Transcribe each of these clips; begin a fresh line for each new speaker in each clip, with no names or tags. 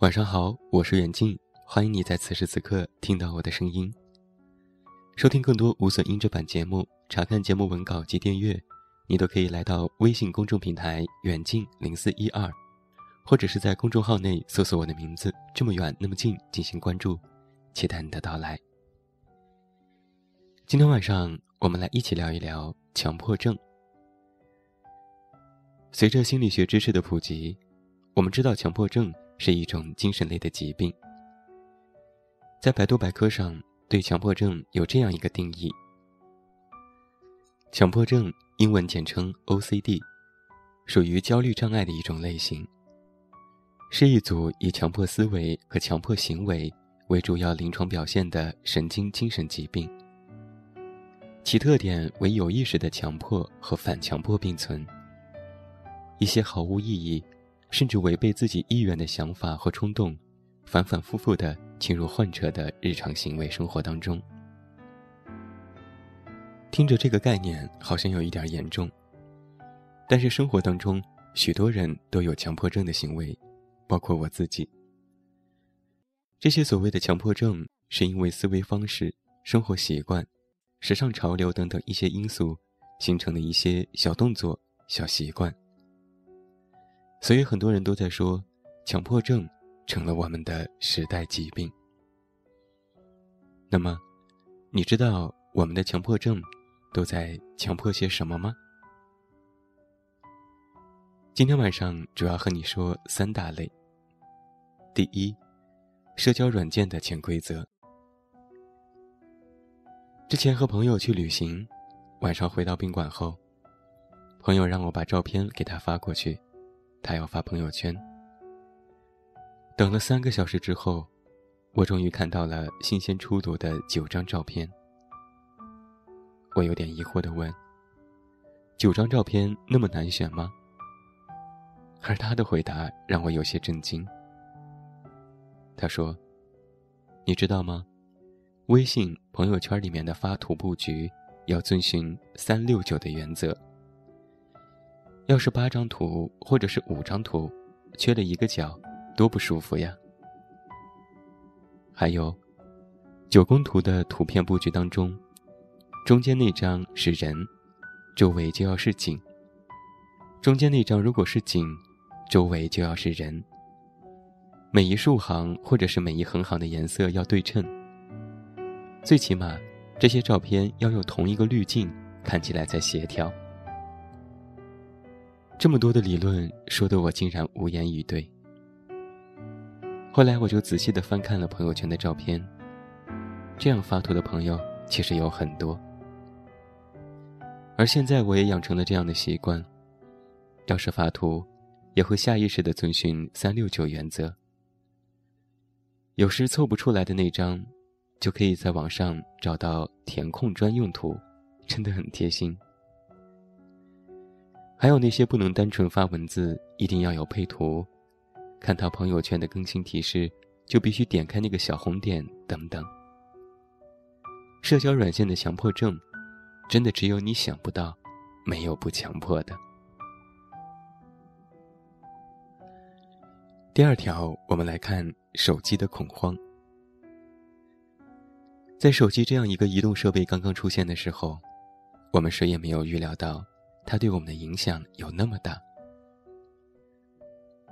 晚上好，我是远近，欢迎你在此时此刻听到我的声音。收听更多无损音质版节目，查看节目文稿及订阅，你都可以来到微信公众平台“远近零四一二”，或者是在公众号内搜索我的名字“这么远那么近”进行关注，期待你的到来。今天晚上我们来一起聊一聊强迫症。随着心理学知识的普及，我们知道强迫症。是一种精神类的疾病。在百度百科上，对强迫症有这样一个定义：强迫症（英文简称 OCD） 属于焦虑障碍的一种类型，是一组以强迫思维和强迫行为为主要临床表现的神经精神疾病。其特点为有意识的强迫和反强迫并存，一些毫无意义。甚至违背自己意愿的想法和冲动，反反复复的进入患者的日常行为生活当中。听着这个概念好像有一点严重，但是生活当中许多人都有强迫症的行为，包括我自己。这些所谓的强迫症，是因为思维方式、生活习惯、时尚潮流等等一些因素形成的一些小动作、小习惯。所以很多人都在说，强迫症成了我们的时代疾病。那么，你知道我们的强迫症都在强迫些什么吗？今天晚上主要和你说三大类。第一，社交软件的潜规则。之前和朋友去旅行，晚上回到宾馆后，朋友让我把照片给他发过去。他要发朋友圈。等了三个小时之后，我终于看到了新鲜出炉的九张照片。我有点疑惑地问：“九张照片那么难选吗？”而他的回答让我有些震惊。他说：“你知道吗？微信朋友圈里面的发图布局要遵循三六九的原则。”要是八张图或者是五张图，缺了一个角，多不舒服呀！还有，九宫图的图片布局当中，中间那张是人，周围就要是景；中间那张如果是景，周围就要是人。每一竖行或者是每一横行的颜色要对称，最起码这些照片要用同一个滤镜，看起来才协调。这么多的理论说的我竟然无言以对。后来我就仔细的翻看了朋友圈的照片，这样发图的朋友其实有很多。而现在我也养成了这样的习惯，要是发图，也会下意识的遵循三六九原则。有时凑不出来的那张，就可以在网上找到填空专用图，真的很贴心。还有那些不能单纯发文字，一定要有配图，看到朋友圈的更新提示就必须点开那个小红点等等。社交软件的强迫症，真的只有你想不到，没有不强迫的。第二条，我们来看手机的恐慌。在手机这样一个移动设备刚刚出现的时候，我们谁也没有预料到。它对我们的影响有那么大，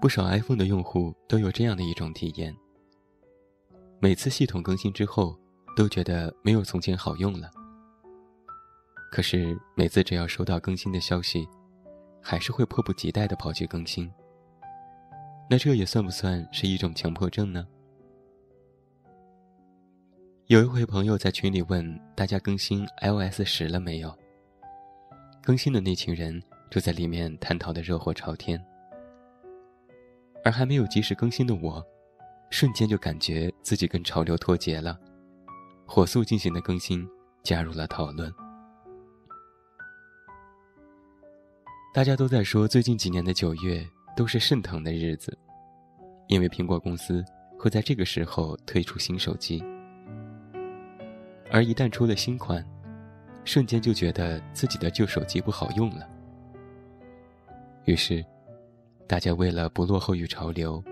不少 iPhone 的用户都有这样的一种体验：每次系统更新之后，都觉得没有从前好用了。可是每次只要收到更新的消息，还是会迫不及待的跑去更新。那这也算不算是一种强迫症呢？有一回朋友在群里问大家更新 iOS 十了没有？更新的那群人就在里面探讨的热火朝天，而还没有及时更新的我，瞬间就感觉自己跟潮流脱节了，火速进行的更新，加入了讨论。大家都在说最近几年的九月都是肾疼的日子，因为苹果公司会在这个时候推出新手机，而一旦出了新款，瞬间就觉得自己的旧手机不好用了。于是，大家为了不落后于潮流，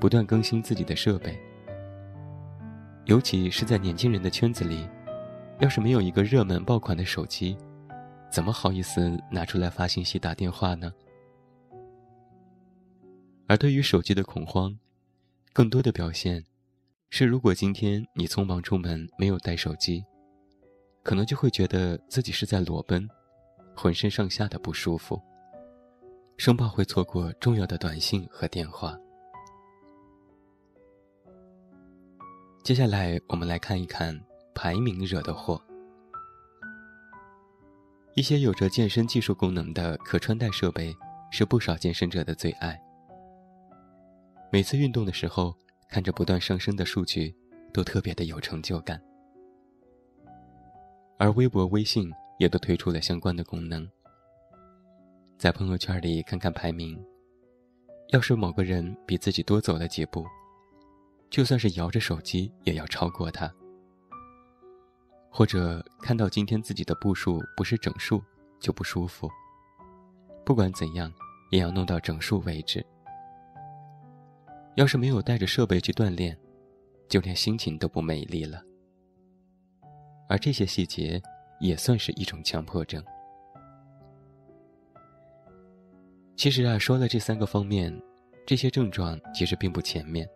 不断更新自己的设备。尤其是在年轻人的圈子里，要是没有一个热门爆款的手机，怎么好意思拿出来发信息、打电话呢？而对于手机的恐慌，更多的表现是：如果今天你匆忙出门没有带手机，可能就会觉得自己是在裸奔，浑身上下的不舒服。生怕会错过重要的短信和电话。接下来，我们来看一看排名惹的祸。一些有着健身技术功能的可穿戴设备，是不少健身者的最爱。每次运动的时候，看着不断上升的数据，都特别的有成就感。而微博、微信也都推出了相关的功能。在朋友圈里看看排名，要是某个人比自己多走了几步，就算是摇着手机也要超过他；或者看到今天自己的步数不是整数就不舒服，不管怎样也要弄到整数为止。要是没有带着设备去锻炼，就连心情都不美丽了。而这些细节也算是一种强迫症。其实啊，说了这三个方面，这些症状其实并不全面，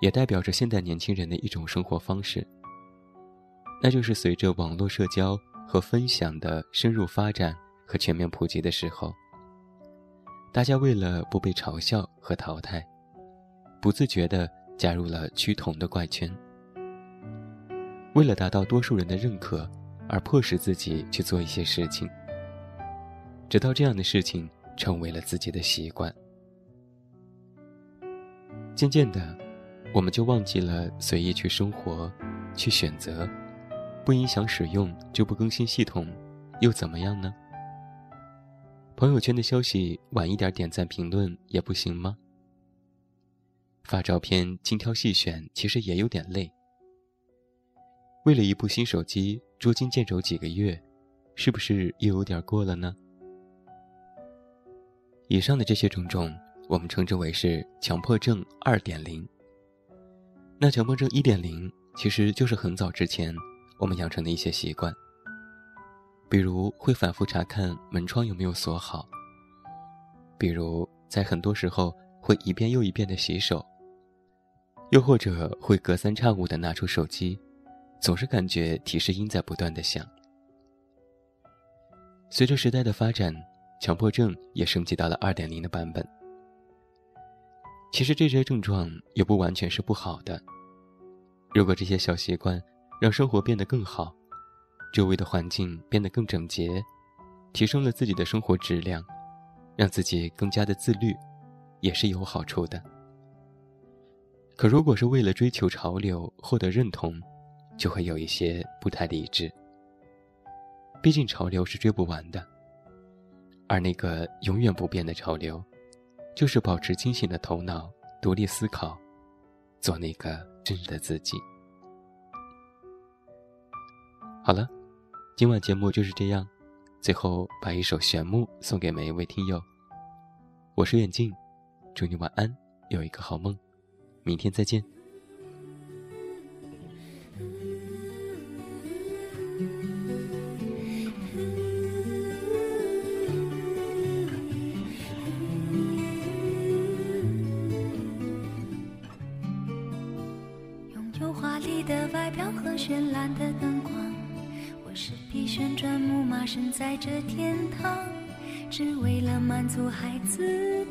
也代表着现代年轻人的一种生活方式。那就是随着网络社交和分享的深入发展和全面普及的时候，大家为了不被嘲笑和淘汰，不自觉地加入了趋同的怪圈。为了达到多数人的认可，而迫使自己去做一些事情，直到这样的事情。成为了自己的习惯。渐渐的，我们就忘记了随意去生活，去选择，不影响使用就不更新系统，又怎么样呢？朋友圈的消息晚一点点赞评论也不行吗？发照片精挑细选其实也有点累。为了一部新手机捉襟见肘几个月，是不是又有点过了呢？以上的这些种种，我们称之为是强迫症二点零。那强迫症一点零，其实就是很早之前我们养成的一些习惯，比如会反复查看门窗有没有锁好，比如在很多时候会一遍又一遍的洗手，又或者会隔三差五的拿出手机，总是感觉提示音在不断的响。随着时代的发展。强迫症也升级到了二点零的版本。其实这些症状也不完全是不好的。如果这些小习惯让生活变得更好，周围的环境变得更整洁，提升了自己的生活质量，让自己更加的自律，也是有好处的。可如果是为了追求潮流、获得认同，就会有一些不太理智。毕竟潮流是追不完的。而那个永远不变的潮流，就是保持清醒的头脑，独立思考，做那个真实的自己。好了，今晚节目就是这样。最后，把一首《玄木》送给每一位听友。我是远近，祝你晚安，有一个好梦。明天再见。
拥有华丽的外表和绚烂的灯光，我是匹旋转木马，身在这天堂，只为了满足孩子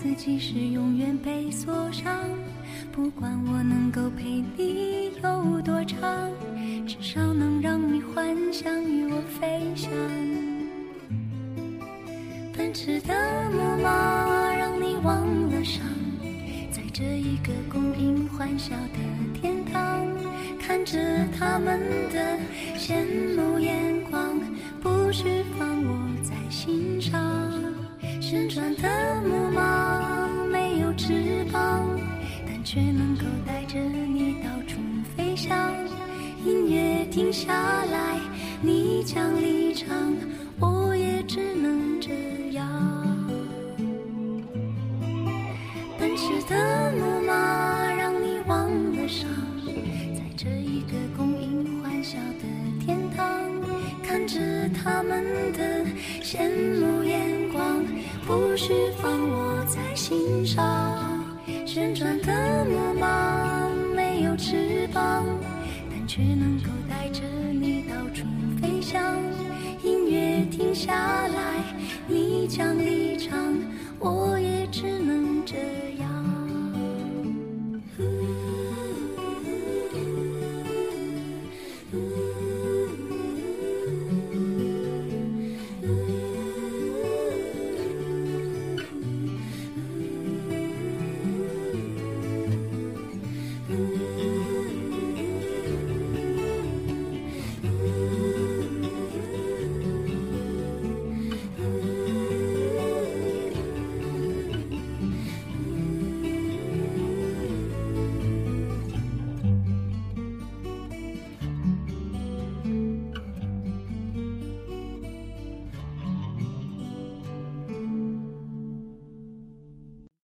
自己是永远被锁上。不管我能够陪你有多长，至少能让你幻想与我飞翔。奔驰的木马让你忘了伤，在这一个供应欢笑的天堂，看着他们的羡慕眼光，不需放下来，你将离场，我也只能这样。奔驰的木马让你忘了伤，在这一个供应欢笑的天堂，看着他们的羡慕眼光，不需放我在心上。旋转的木马没有翅膀，但却能将。音乐停下来，你将离场，我也只能这样。